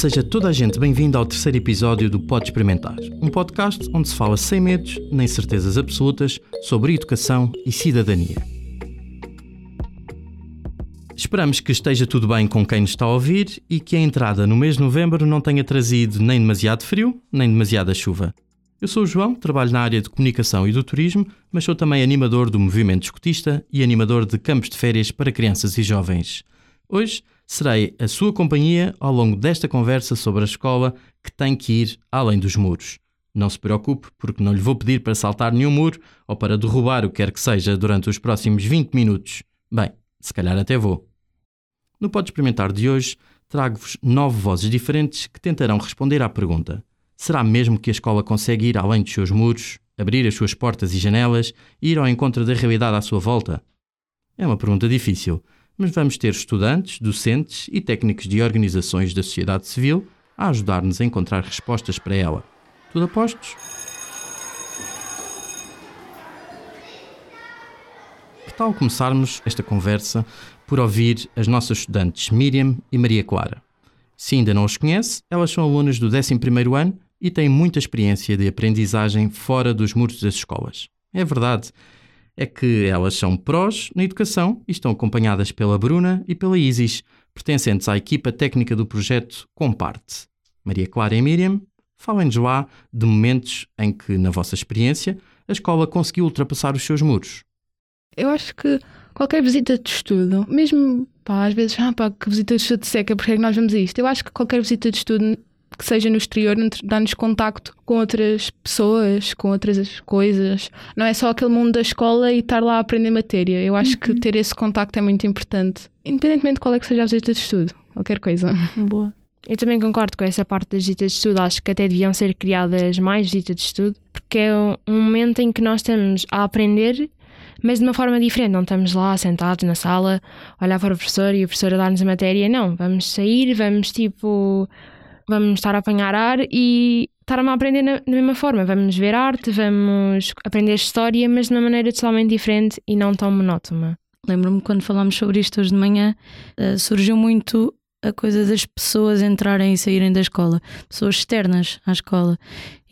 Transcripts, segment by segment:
Seja toda a gente bem-vinda ao terceiro episódio do Pode Experimentar, um podcast onde se fala sem medos nem certezas absolutas sobre educação e cidadania. Esperamos que esteja tudo bem com quem nos está a ouvir e que a entrada no mês de novembro não tenha trazido nem demasiado frio, nem demasiada chuva. Eu sou o João, trabalho na área de comunicação e do turismo, mas sou também animador do movimento escutista e animador de campos de férias para crianças e jovens. Hoje serei a sua companhia ao longo desta conversa sobre a escola que tem que ir além dos muros. Não se preocupe, porque não lhe vou pedir para saltar nenhum muro ou para derrubar o que quer que seja durante os próximos 20 minutos. Bem, se calhar até vou. No Pode Experimentar de hoje, trago-vos nove vozes diferentes que tentarão responder à pergunta: será mesmo que a escola consegue ir além dos seus muros, abrir as suas portas e janelas e ir ao encontro da realidade à sua volta? É uma pergunta difícil, mas vamos ter estudantes, docentes e técnicos de organizações da sociedade civil a ajudar-nos a encontrar respostas para ela. Tudo a postos? Que tal começarmos esta conversa por ouvir as nossas estudantes Miriam e Maria Clara? Se ainda não os conhece, elas são alunas do 11º ano e têm muita experiência de aprendizagem fora dos muros das escolas. É verdade, é que elas são prós na educação e estão acompanhadas pela Bruna e pela Isis, pertencentes à equipa técnica do projeto Comparte. Maria Clara e Miriam, falem-nos lá de momentos em que, na vossa experiência, a escola conseguiu ultrapassar os seus muros. Eu acho que qualquer visita de estudo, mesmo pá, às vezes, ah, pá, que visita de estudo seca, porque é que nós vemos isto? Eu acho que qualquer visita de estudo que seja no exterior dá-nos contacto com outras pessoas, com outras coisas. Não é só aquele mundo da escola e estar lá a aprender matéria. Eu acho uhum. que ter esse contacto é muito importante, independentemente de qual é que seja a visita de estudo, qualquer coisa. Boa. Eu também concordo com essa parte das visitas de estudo. Acho que até deviam ser criadas mais visitas de estudo, porque é um momento em que nós estamos a aprender mas de uma forma diferente. Não estamos lá sentados na sala, olhar para o professor e o professor a dar-nos a matéria. Não, vamos sair, vamos tipo. Vamos estar a apanhar ar e estar a aprender na, na mesma forma. Vamos ver arte, vamos aprender história, mas de uma maneira totalmente diferente e não tão monótona. Lembro-me quando falámos sobre isto hoje de manhã, uh, surgiu muito a coisa das pessoas entrarem e saírem da escola, pessoas externas à escola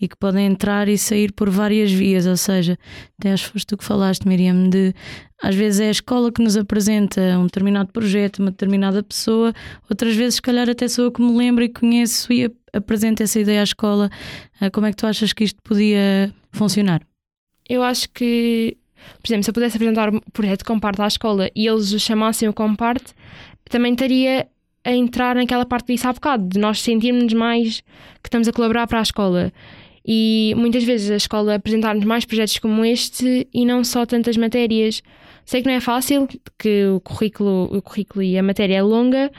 e que podem entrar e sair por várias vias, ou seja, até acho que foste tu que falaste, Miriam, de às vezes é a escola que nos apresenta um determinado projeto, uma determinada pessoa, outras vezes, se calhar, até sou eu que me lembro e conheço e apresento essa ideia à escola. Ah, como é que tu achas que isto podia funcionar? Eu acho que, por exemplo, se eu pudesse apresentar um projeto Comparte à escola e eles o chamassem o Comparte, também estaria a entrar naquela parte que disse há bocado, de nós sentirmos mais que estamos a colaborar para a escola. E muitas vezes a escola apresentar-nos mais projetos como este e não só tantas matérias. Sei que não é fácil, que o currículo, o currículo e a matéria é longa,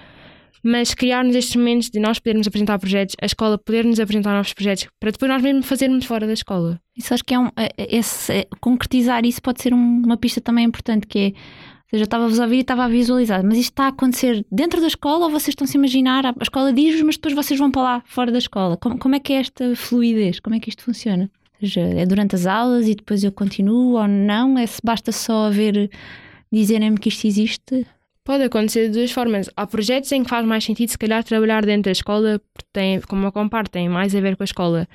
mas criar-nos estes momentos de nós podermos apresentar projetos, a escola poder-nos apresentar novos projetos, para depois nós mesmo fazermos fora da escola. Isso acho que é um. É, é, esse, é, concretizar isso pode ser um, uma pista também importante, que é seja, estava-vos a ouvir e estava a visualizar. Mas isto está a acontecer dentro da escola ou vocês estão-se a imaginar? A escola diz-vos, mas depois vocês vão para lá, fora da escola. Como, como é que é esta fluidez? Como é que isto funciona? Ou seja, é durante as aulas e depois eu continuo ou não? É se basta só ver, dizerem-me que isto existe? Pode acontecer de duas formas. Há projetos em que faz mais sentido, se calhar, trabalhar dentro da escola, porque tem, como eu comparo, tem mais a ver com a escola.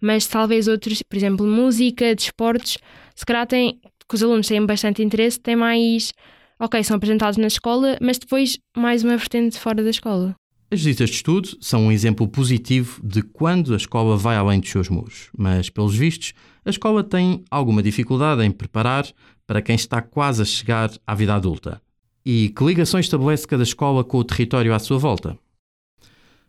Mas talvez outros, por exemplo, música, desportos, se calhar tem, que os alunos têm bastante interesse, tem mais ok, são apresentados na escola, mas depois mais uma vertente fora da escola. As visitas de estudo são um exemplo positivo de quando a escola vai além dos seus muros, mas, pelos vistos, a escola tem alguma dificuldade em preparar para quem está quase a chegar à vida adulta. E que ligações estabelece cada escola com o território à sua volta?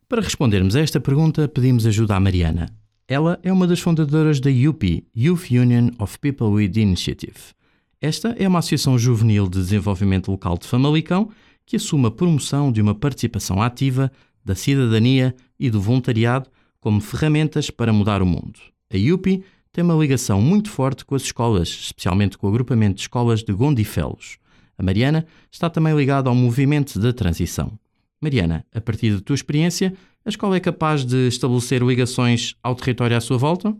Para respondermos a esta pergunta, pedimos ajuda à Mariana. Ela é uma das fundadoras da UPI, Youth Union of People with Initiative, esta é uma associação juvenil de desenvolvimento local de Famalicão que assume a promoção de uma participação ativa da cidadania e do voluntariado como ferramentas para mudar o mundo. A IUPI tem uma ligação muito forte com as escolas, especialmente com o agrupamento de escolas de Gondifelos. A Mariana está também ligada ao movimento da transição. Mariana, a partir da tua experiência, a escola é capaz de estabelecer ligações ao território à sua volta?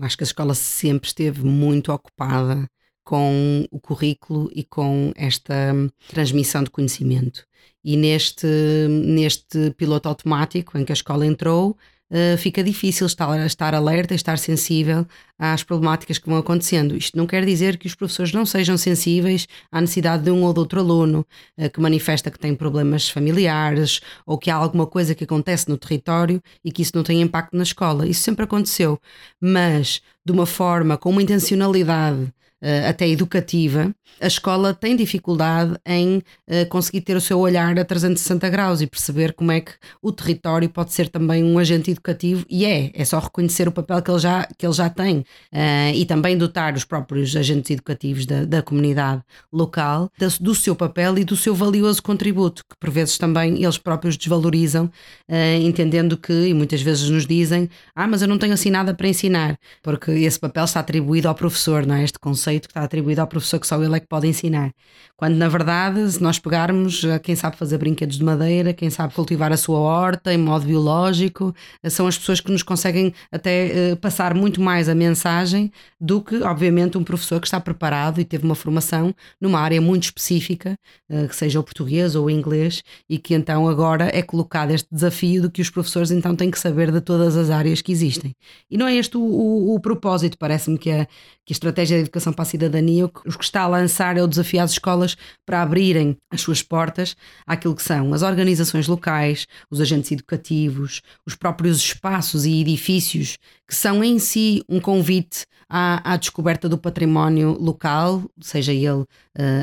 Acho que a escola sempre esteve muito ocupada com o currículo e com esta transmissão de conhecimento. E neste, neste piloto automático em que a escola entrou, uh, fica difícil estar, estar alerta, estar sensível às problemáticas que vão acontecendo. Isto não quer dizer que os professores não sejam sensíveis à necessidade de um ou de outro aluno uh, que manifesta que tem problemas familiares ou que há alguma coisa que acontece no território e que isso não tem impacto na escola. Isso sempre aconteceu, mas de uma forma, com uma intencionalidade até educativa, a escola tem dificuldade em uh, conseguir ter o seu olhar a 360 graus e perceber como é que o território pode ser também um agente educativo e é, é só reconhecer o papel que ele já, que ele já tem uh, e também dotar os próprios agentes educativos da, da comunidade local do seu papel e do seu valioso contributo, que por vezes também eles próprios desvalorizam, entendendo que, e muitas vezes nos dizem, ah, mas eu não tenho assim nada para ensinar, porque esse papel está atribuído ao professor, não é? Este conceito conceito que está atribuído ao professor que só ele é que pode ensinar. Quando na verdade, se nós pegarmos quem sabe fazer brinquedos de madeira, quem sabe cultivar a sua horta em modo biológico, são as pessoas que nos conseguem até uh, passar muito mais a mensagem do que, obviamente, um professor que está preparado e teve uma formação numa área muito específica, que seja o português ou o inglês, e que então agora é colocado este desafio de que os professores então têm que saber de todas as áreas que existem. E não é este o, o, o propósito, parece-me que a, que a estratégia de educação para a cidadania, o que está a lançar é o desafio às escolas para abrirem as suas portas àquilo que são as organizações locais, os agentes educativos, os próprios espaços e edifícios que são em si um convite à, à descoberta do património local, seja ele uh,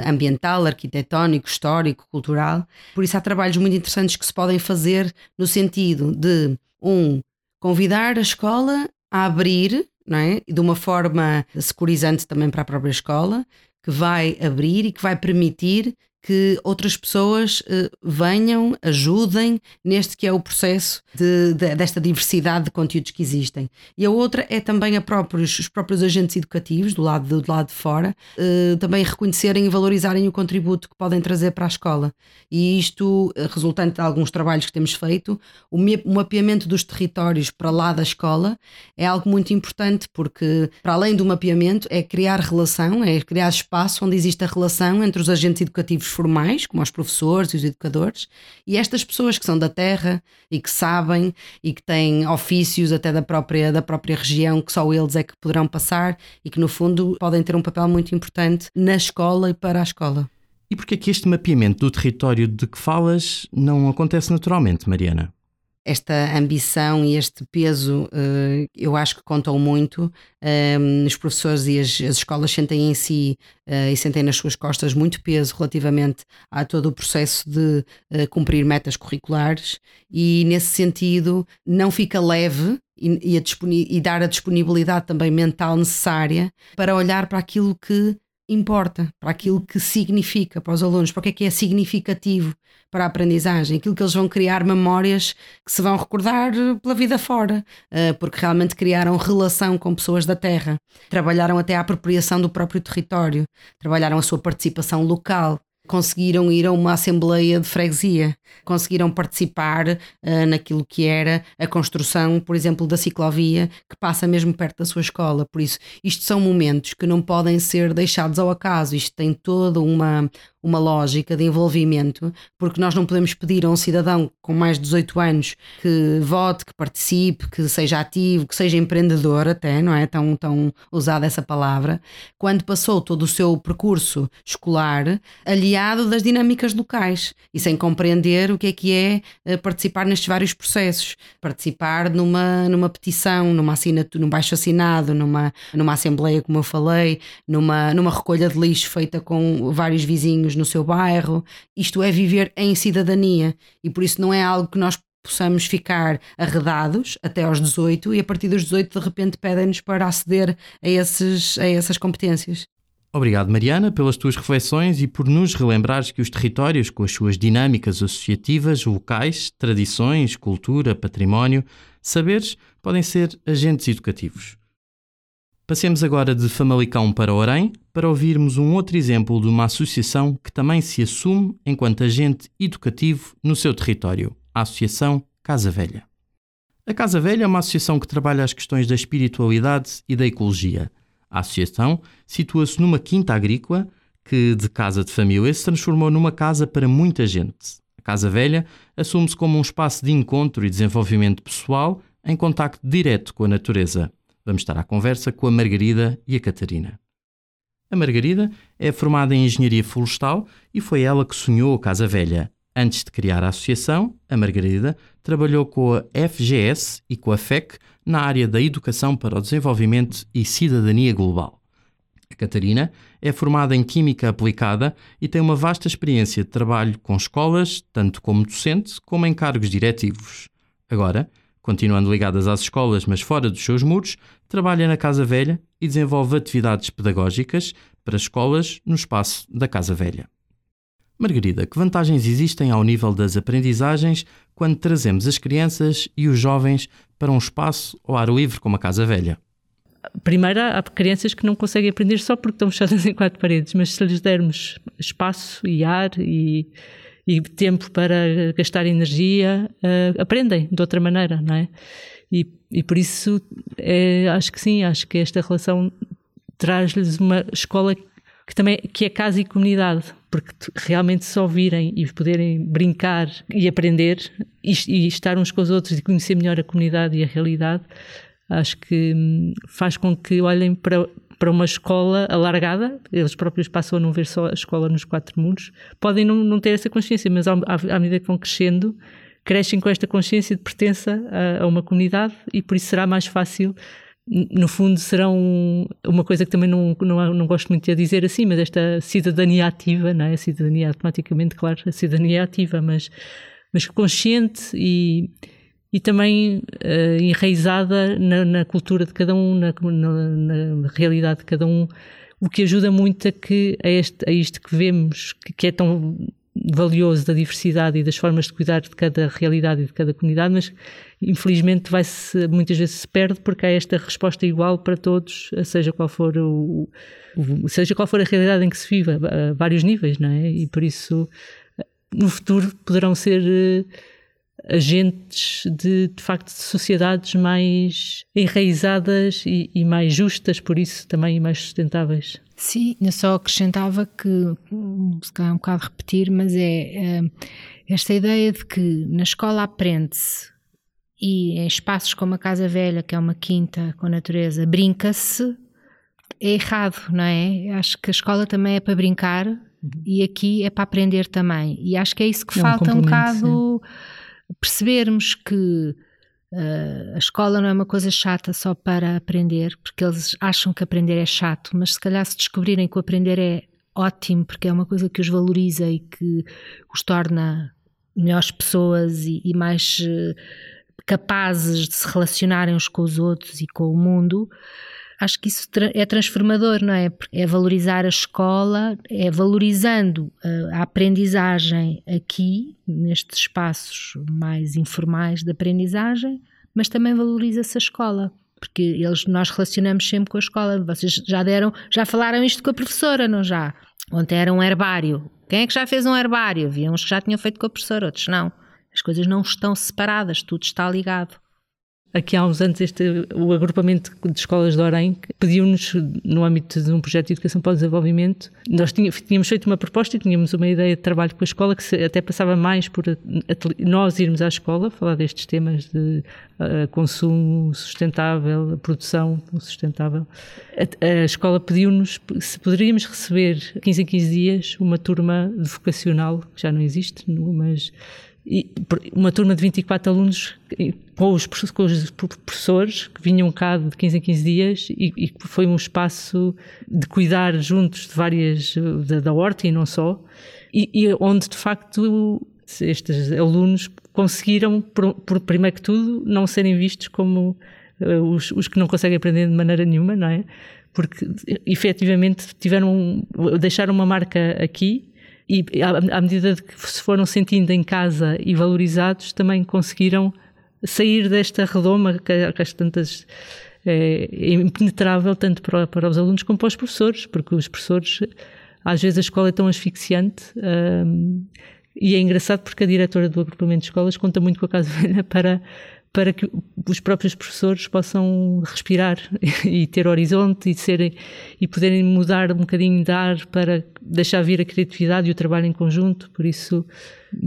ambiental, arquitetónico, histórico, cultural. Por isso há trabalhos muito interessantes que se podem fazer no sentido de, um, convidar a escola a abrir não é? de uma forma securizante também para a própria escola, que vai abrir e que vai permitir que outras pessoas uh, venham, ajudem neste que é o processo de, de, desta diversidade de conteúdos que existem. E a outra é também próprios, os próprios agentes educativos, do lado do lado de fora, uh, também reconhecerem e valorizarem o contributo que podem trazer para a escola. E isto, uh, resultante de alguns trabalhos que temos feito, o, o mapeamento dos territórios para lá da escola é algo muito importante, porque para além do mapeamento, é criar relação, é criar espaço onde existe a relação entre os agentes educativos formais, como os professores e os educadores, e estas pessoas que são da terra e que sabem e que têm ofícios até da própria, da própria região que só eles é que poderão passar e que, no fundo, podem ter um papel muito importante na escola e para a escola. E porquê é que este mapeamento do território de que falas não acontece naturalmente, Mariana? Esta ambição e este peso uh, eu acho que contam muito. Um, os professores e as, as, escolas sentem em si uh, e sentem nas suas costas muito peso relativamente a todo o processo de uh, cumprir metas curriculares e, nesse sentido, não fica leve e, e, e dar a disponibilidade também mental necessária para olhar para aquilo que importa, para aquilo que significa para os alunos, para o que é que é significativo para a aprendizagem, aquilo que eles vão criar memórias que se vão recordar pela vida fora, eh, porque realmente criaram relação com pessoas da terra, trabalharam até a apropriação do próprio território, trabalharam a sua participação local, conseguiram ir a uma assembleia de freguesia, conseguiram participar uh, naquilo que era a construção, por exemplo, da ciclovia que passa mesmo perto da sua escola. Por isso, isto são momentos que não podem ser deixados ao acaso, isto tem toda uma, uma lógica de envolvimento, porque nós não podemos pedir a um cidadão com mais de 18 anos que vote, que participe, que seja ativo, que seja empreendedor, até, não é? Tão, tão usada essa palavra, quando passou todo o seu percurso escolar aliado das dinâmicas locais e sem compreender o que é que é eh, participar nestes vários processos, participar numa, numa petição, numa assinatura, num baixo assinado, numa, numa assembleia, como eu falei, numa, numa recolha de lixo feita com vários vizinhos no seu bairro. Isto é viver em cidadania e por isso não é algo que nós possamos ficar arredados até aos 18 e a partir dos 18 de repente pedem-nos para aceder a, esses, a essas competências. Obrigado, Mariana, pelas tuas reflexões e por nos relembrares que os territórios, com as suas dinâmicas associativas, locais, tradições, cultura, património, saberes, podem ser agentes educativos. Passemos agora de Famalicão para Orem para ouvirmos um outro exemplo de uma associação que também se assume enquanto agente educativo no seu território, a Associação Casa Velha. A Casa Velha é uma associação que trabalha as questões da espiritualidade e da ecologia. A associação situa-se numa quinta agrícola que, de casa de família, se transformou numa casa para muita gente. A Casa Velha assume-se como um espaço de encontro e desenvolvimento pessoal em contacto direto com a natureza. Vamos estar à conversa com a Margarida e a Catarina. A Margarida é formada em Engenharia Florestal e foi ela que sonhou a Casa Velha. Antes de criar a associação, a Margarida trabalhou com a FGS e com a FEC na área da Educação para o Desenvolvimento e Cidadania Global. A Catarina é formada em Química Aplicada e tem uma vasta experiência de trabalho com escolas, tanto como docente como em cargos diretivos. Agora, continuando ligadas às escolas, mas fora dos seus muros, trabalha na Casa Velha e desenvolve atividades pedagógicas para escolas no espaço da Casa Velha. Margarida, que vantagens existem ao nível das aprendizagens quando trazemos as crianças e os jovens para um espaço ao ar livre como a Casa Velha? Primeiro, há crianças que não conseguem aprender só porque estão fechadas em quatro paredes, mas se lhes dermos espaço e ar e, e tempo para gastar energia, uh, aprendem de outra maneira, não é? E, e por isso é, acho que sim, acho que esta relação traz-lhes uma escola que também que é casa e comunidade, porque realmente só virem e poderem brincar e aprender e, e, estar uns com os outros e conhecer melhor a comunidade e a realidade, acho que hum, faz com que olhem para, para uma escola alargada, eles próprios passam a não ver só a escola nos quatro muros, podem não, não ter essa consciência, mas à, à medida que vão crescendo, crescem com esta consciência de pertença a, a uma comunidade e por isso será mais fácil no fundo serão uma coisa que também não, não, não gosto muito de dizer assim, mas esta cidadania ativa, não é? A cidadania automaticamente, claro, a cidadania ativa, mas, mas consciente e, e também uh, enraizada na, na, cultura de cada um, na, na, na, realidade de cada um, o que ajuda muito a que a, este, a isto que vemos, que, que é tão valioso da diversidade e das formas de cuidar de cada realidade e de cada comunidade, mas infelizmente vai-se muitas vezes se perde porque há esta resposta igual para todos, seja qual for o, o seja qual for a realidade em que se vive, a vários níveis, não é? E por isso no futuro poderão ser eh, agentes de, de facto de sociedades mais enraizadas e, e mais justas, por isso também mais sustentáveis. Sim, eu só acrescentava que, se calhar é um bocado repetir, mas é, é esta ideia de que na escola aprende-se e em espaços como a Casa Velha, que é uma quinta com a natureza, brinca-se, é errado, não é? Acho que a escola também é para brincar uhum. e aqui é para aprender também. E acho que é isso que é falta um, um bocado sim. Percebermos que Uh, a escola não é uma coisa chata só para aprender, porque eles acham que aprender é chato, mas se calhar se descobrirem que o aprender é ótimo, porque é uma coisa que os valoriza e que os torna melhores pessoas e, e mais uh, capazes de se relacionarem uns com os outros e com o mundo, acho que isso é transformador, não é? É valorizar a escola, é valorizando a, a aprendizagem aqui, nestes espaços mais informais de aprendizagem, mas também valoriza-se a escola. Porque eles, nós relacionamos sempre com a escola. Vocês já deram, já falaram isto com a professora, não já? Ontem era um herbário. Quem é que já fez um herbário? Havia uns que já tinham feito com a professora, outros não. As coisas não estão separadas, tudo está ligado. Aqui há uns anos, este, o agrupamento de escolas de Orem pediu-nos, no âmbito de um projeto de educação para o desenvolvimento, nós tínhamos feito uma proposta e tínhamos uma ideia de trabalho com a escola que até passava mais por nós irmos à escola, falar destes temas de uh, consumo sustentável, produção sustentável. A, a escola pediu-nos se poderíamos receber 15 em 15 dias uma turma vocacional, que já não existe, mas uma turma de 24 alunos com os, com os, professores que vinham cá de 15 em 15 dias e, e foi um espaço de cuidar juntos de várias, da, da horta e não só, e, e, onde de facto estes alunos conseguiram, por, por, primeiro que tudo, não serem vistos como uh, os, os que não conseguem aprender de maneira nenhuma, não é? Porque efetivamente tiveram, deixaram uma marca aqui e à, medida de que se foram sentindo em casa e valorizados, também conseguiram sair desta redoma que, que tantas é, é impenetrável tanto para, para, os alunos como para os professores, porque os professores, às vezes a escola é tão asfixiante um, e é engraçado porque a diretora do agrupamento de escolas conta muito com a Casa Velha para, para que os próprios professores possam respirar e ter horizonte e serem e poderem mudar um bocadinho de ar para deixar vir a criatividade e o trabalho em conjunto. Por isso,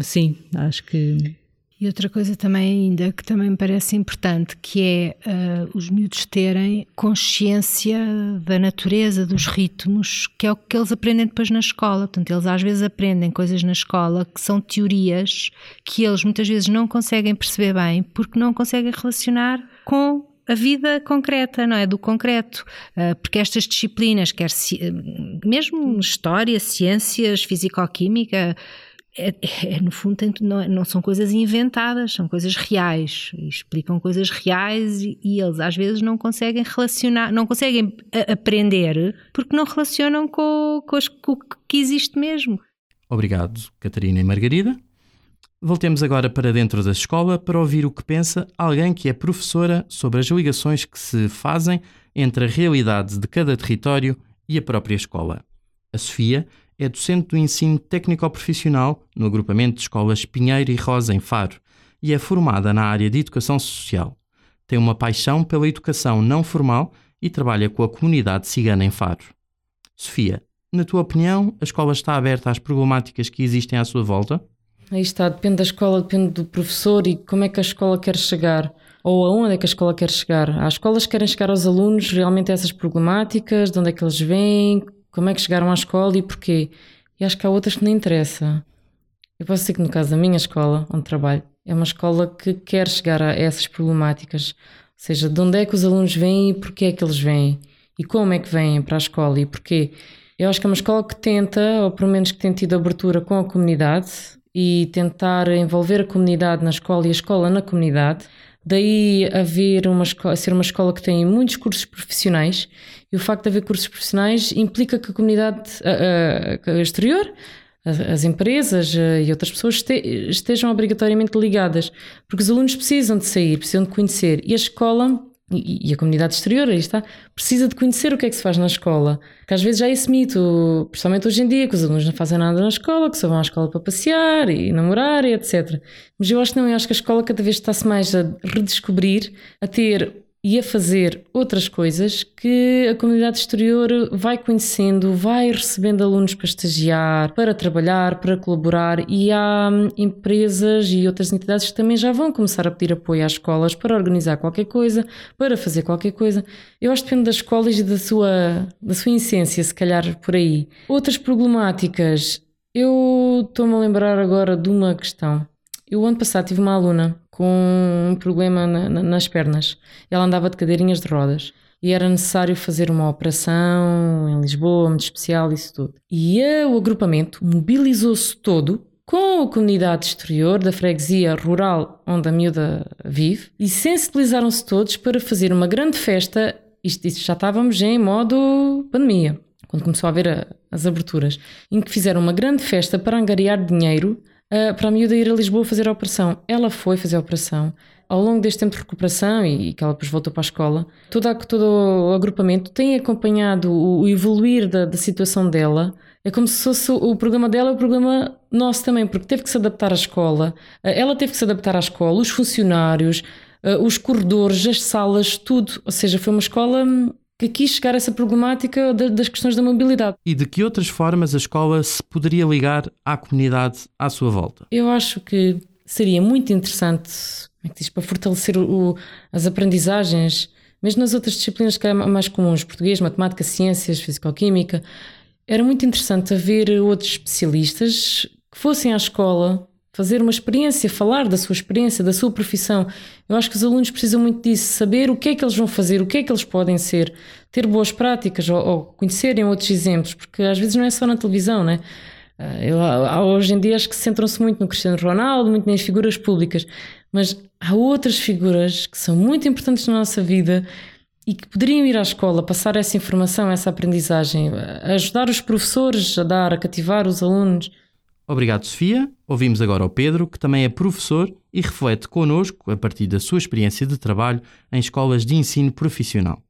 sim, acho que e outra coisa também ainda que também me parece importante, que é uh, os miúdos terem consciência da natureza, dos ritmos, que é o que eles aprendem depois na escola. Portanto, eles às vezes aprendem coisas na escola que são teorias que eles muitas vezes não conseguem perceber bem porque não conseguem relacionar com a vida concreta, não é? Do concreto. Uh, porque estas disciplinas, quer mesmo história, ciências, físico-química, é, é, no fundo, não, não, são coisas inventadas, são coisas reais, explicam coisas reais e, e, eles às vezes não conseguem relacionar, não conseguem aprender porque não relacionam com, com, as, com o que existe mesmo. Obrigado, Catarina e Margarida. Voltemos agora para dentro da escola para ouvir o que pensa alguém que é professora sobre as ligações que se fazem entre a realidade de cada território e a própria escola. A Sofia é docente do ensino técnico-profissional no agrupamento de escolas Pinheiro e Rosa, em Faro, e é formada na área de educação social. Tem uma paixão pela educação não formal e trabalha com a comunidade cigana em Faro. Sofia, na tua opinião, a escola está aberta às problemáticas que existem à sua volta? Aí está, depende da escola, depende do professor e como é que a escola quer chegar ou aonde é que a escola quer chegar. As escolas querem chegar aos alunos realmente a essas problemáticas, de onde é que eles vêm, como é que chegaram à escola e porquê. E acho que há outras que não interessa. Eu posso dizer que no caso da minha escola, onde trabalho, é uma escola que quer chegar a essas problemáticas. Ou seja, de onde é que os alunos vêm e porquê é que eles vêm. E como é que vêm para a escola e porquê. Eu acho que é uma escola que tenta, ou pelo menos que tem tido abertura com a comunidade e tentar envolver a comunidade na escola e a escola na comunidade. Daí haver uma ser uma escola que tem muitos cursos profissionais e o facto de haver cursos profissionais implica que a comunidade exterior, as empresas e outras pessoas estejam obrigatoriamente ligadas, porque os alunos precisam de sair, precisam de conhecer e a escola e, a comunidade exterior, aí está, precisa de conhecer o que é que se faz na escola. Que às vezes já é esse mito, principalmente hoje em dia, que os alunos não fazem nada na escola, que só vão à escola para passear e namorar e etc. Mas eu acho que não, eu acho que a escola cada vez está-se mais a redescobrir, a ter e a fazer outras coisas que a comunidade exterior vai conhecendo, vai recebendo alunos para estagiar, para trabalhar, para colaborar e há hum, empresas e outras entidades que também já vão começar a pedir apoio às escolas para organizar qualquer coisa, para fazer qualquer coisa. Eu acho que depende das escolas e da sua, da sua essência, se calhar por aí. Outras problemáticas, eu estou-me a lembrar agora de uma questão. Eu, ano passado, tive uma aluna com um problema na, na, nas pernas. Ela andava de cadeirinhas de rodas e era necessário fazer uma operação em Lisboa, muito especial, isso tudo. E o agrupamento mobilizou-se todo com a comunidade exterior da freguesia rural onde a miúda vive e sensibilizaram-se todos para fazer uma grande festa. Isto, isto, já estávamos em modo pandemia, quando começou a haver a, as aberturas, em que fizeram uma grande festa para angariar dinheiro uh, para a miúda ir a Lisboa fazer a operação. Ela foi fazer a operação. Ao longo deste tempo de recuperação e, que ela depois voltou para a escola, todo, todo o agrupamento tem acompanhado o, o evoluir da, da situação dela. É como se fosse o programa dela o programa nosso também, porque teve que se adaptar à escola, ah, ela teve que se adaptar à escola, os funcionários, ah, os corredores, as salas, tudo. Ou seja, foi uma escola hum, que quis chegar a essa problemática das questões da mobilidade. E de que outras formas a escola se poderia ligar à comunidade à sua volta? Eu acho que seria muito interessante é diz, para fortalecer o, as aprendizagens, mesmo nas outras disciplinas que é mais comuns, português, matemática, ciências, fisicoquímica, era muito interessante haver outros especialistas que fossem à escola fazer uma experiência, falar da sua experiência, da sua profissão. Eu acho que os alunos precisam muito disso, saber o que é que eles vão fazer, o que é que eles podem ser, ter boas práticas ou, ou conhecerem outros exemplos, porque às vezes não é só na televisão, né? Ah, eu, hoje em dia acho que centram-se muito no Cristiano Ronaldo, muito nas figuras públicas, mas há outras figuras que são muito importantes na nossa vida e que poderiam ir à escola, passar essa informação, essa aprendizagem, ajudar os professores a dar, a cativar os alunos. Obrigado, Sofia. Ouvimos agora o Pedro, que também é professor e reflete connosco a partir da sua experiência de trabalho em escolas de ensino profissional.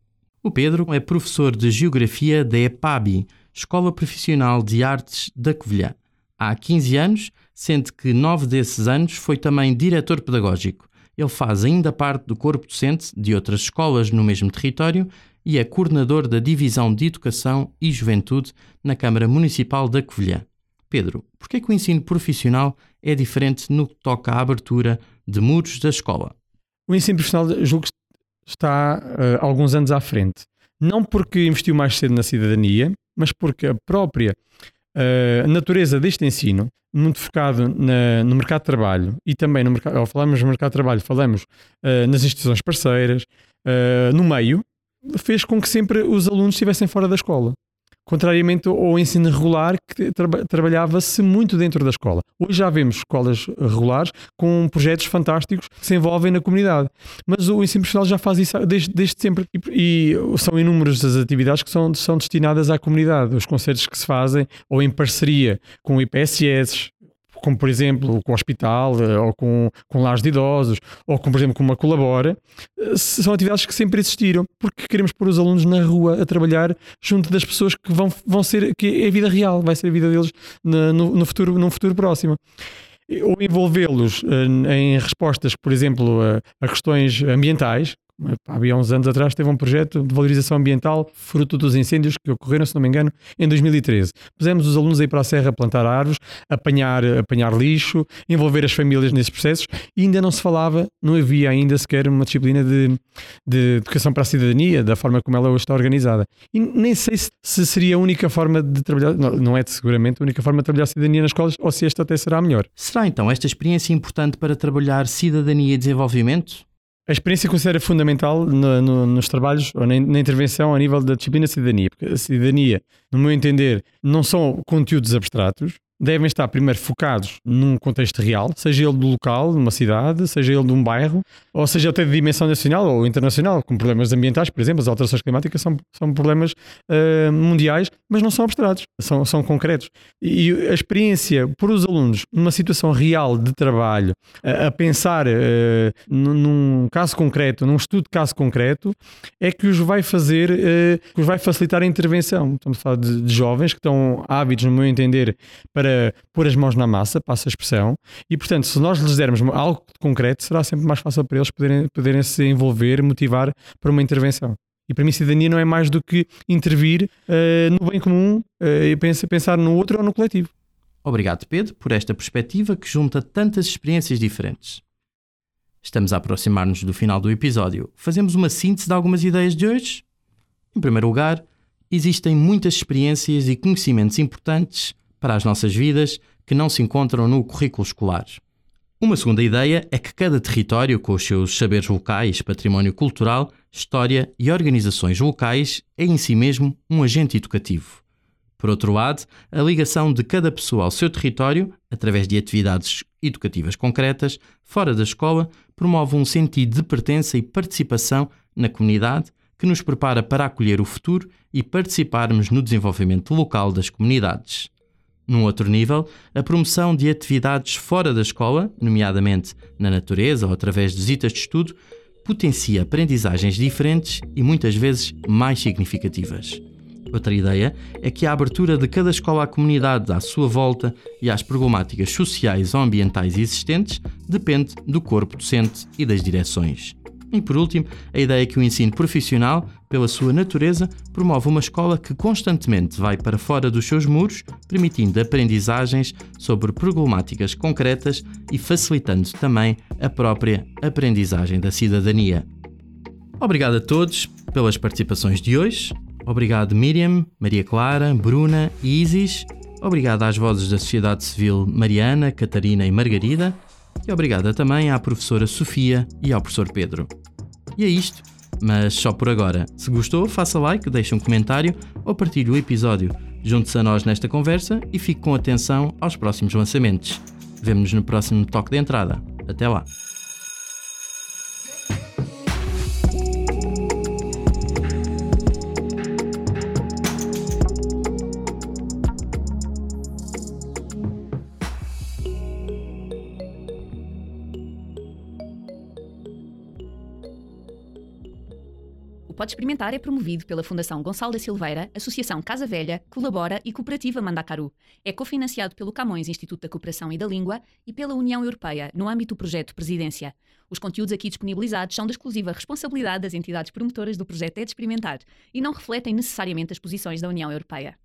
O Pedro é professor de Geografia da EPABI, Escola Profissional de Artes da Covilhã. Há 15 anos, sendo que nove desses anos foi também diretor pedagógico ele faz ainda parte do corpo docente de outras escolas no mesmo território e é coordenador da Divisão de Educação e Juventude na Câmara Municipal da Covilhã. Pedro, por que, é que o ensino profissional é diferente no que toca à abertura de muros da escola? O ensino profissional julgo que está uh, alguns anos à frente. Não porque investiu mais cedo na cidadania, mas porque a própria uh, natureza deste ensino, muito focado na, no mercado de trabalho e também no mercado, ao falarmos no mercado de trabalho, falamos uh, nas instituições parceiras, no meio, fez com que sempre os alunos estivessem fora da escola contrariamente ao ensino regular que tra trabalhava-se muito dentro da escola. Hoje já vemos escolas regulares com projetos fantásticos que se envolvem na comunidade, mas o ensino profissional já faz isso desde, desde sempre e, e, são inúmeras as atividades que são, são destinadas à comunidade, os concertos que se fazem ou em parceria com IPSS, como por exemplo com o hospital, eh, ou com, com lares de idosos, ou com, por exemplo, com uma colabora, eh, são atividades que sempre existiram, porque queremos pôr os alunos na rua a trabalhar junto das pessoas que vão, vão ser, que é a vida real, vai ser a vida deles no, no futuro, num futuro próximo. Ou envolvê-los eh, em respostas, por exemplo, a, a, questões ambientais, Havia uns anos atrás teve um projeto de valorização ambiental fruto dos incêndios que ocorreram, se não me engano, em 2013. Pusemos os alunos aí para a serra a plantar árvores, apanhar, apanhar lixo, envolver as famílias nesses processos e ainda não se falava, não havia ainda sequer uma disciplina de, de educação para a cidadania, da forma como ela hoje está organizada. E nem sei se, se seria a única forma de trabalhar, não, não é seguramente a única forma de trabalhar cidadania nas escolas ou se esta até será melhor. Será então esta experiência importante para trabalhar cidadania e desenvolvimento? A experiência considera fundamental no, no, nos trabalhos ou na, na, intervenção a nível da disciplina cidadania, porque a cidadania, no meu entender, não são conteúdos abstratos, devem estar primeiro focados num contexto real, seja ele do local, numa cidade, seja ele de um bairro, ou seja até de dimensão nacional ou internacional, como problemas ambientais, por exemplo, as alterações climáticas são, são problemas uh, mundiais, mas não são abstratos, são, são concretos. E a experiência por os alunos numa situação real de trabalho, a, a pensar uh, num caso concreto, num estudo de caso concreto, é que os vai fazer, uh, que os vai facilitar a intervenção. Estamos a falar de, de jovens que estão hábitos, no meu entender, para pôr as mãos na massa, passa a expressão, e portanto, se nós lhes dermos algo concreto, será sempre mais fácil para eles poderem, poderem se envolver, motivar para uma intervenção. E para mim, cidadania não é mais do que intervir uh, no bem comum uh, e pensar no outro ou no coletivo. Obrigado, Pedro, por esta perspectiva que junta tantas experiências diferentes. Estamos a aproximar-nos do final do episódio. Fazemos uma síntese de algumas ideias de hoje? Em primeiro lugar, existem muitas experiências e conhecimentos importantes para as nossas vidas que não se encontram no currículo escolar. Uma segunda ideia é que cada território, com os seus saberes locais, património cultural, história e organizações locais, é em si mesmo um agente educativo. Por outro lado, a ligação de cada pessoa ao seu território, através de atividades educativas concretas, fora da escola, promove um sentido de pertença e participação na comunidade que nos prepara para acolher o futuro e participarmos no desenvolvimento local das comunidades. Num outro nível, a promoção de atividades fora da escola, nomeadamente na natureza ou através de visitas de estudo, potencia aprendizagens diferentes e muitas vezes mais significativas. Outra ideia é que a abertura de cada escola à comunidade à sua volta e às problemáticas sociais ou ambientais existentes depende do corpo docente e das direções. E por último, a ideia é que o ensino profissional, pela sua natureza, promove uma escola que constantemente vai para fora dos seus muros, permitindo aprendizagens sobre problemáticas concretas e facilitando também a própria aprendizagem da cidadania. Obrigado a todos pelas participações de hoje. Obrigado Miriam, Maria Clara, Bruna e Isis. Obrigado às vozes da sociedade civil Mariana, Catarina e Margarida. E obrigada também à professora Sofia e ao professor Pedro. E é isto, mas só por agora. Se gostou, faça like, deixe um comentário ou partilhe o episódio. Junte-se a nós nesta conversa e fique com atenção aos próximos lançamentos. Vemo-nos no próximo toque de entrada. Até lá! Pode Experimentar é promovido pela Fundação Gonçalo da Silveira, Associação Casa Velha, Colabora e Cooperativa Mandacaru. É cofinanciado pelo Camões Instituto da Cooperação e da Língua e pela União Europeia, no âmbito do projeto Presidência. Os conteúdos aqui disponibilizados são da exclusiva responsabilidade das entidades promotoras do projeto É de Experimentar e não refletem necessariamente as posições da União Europeia.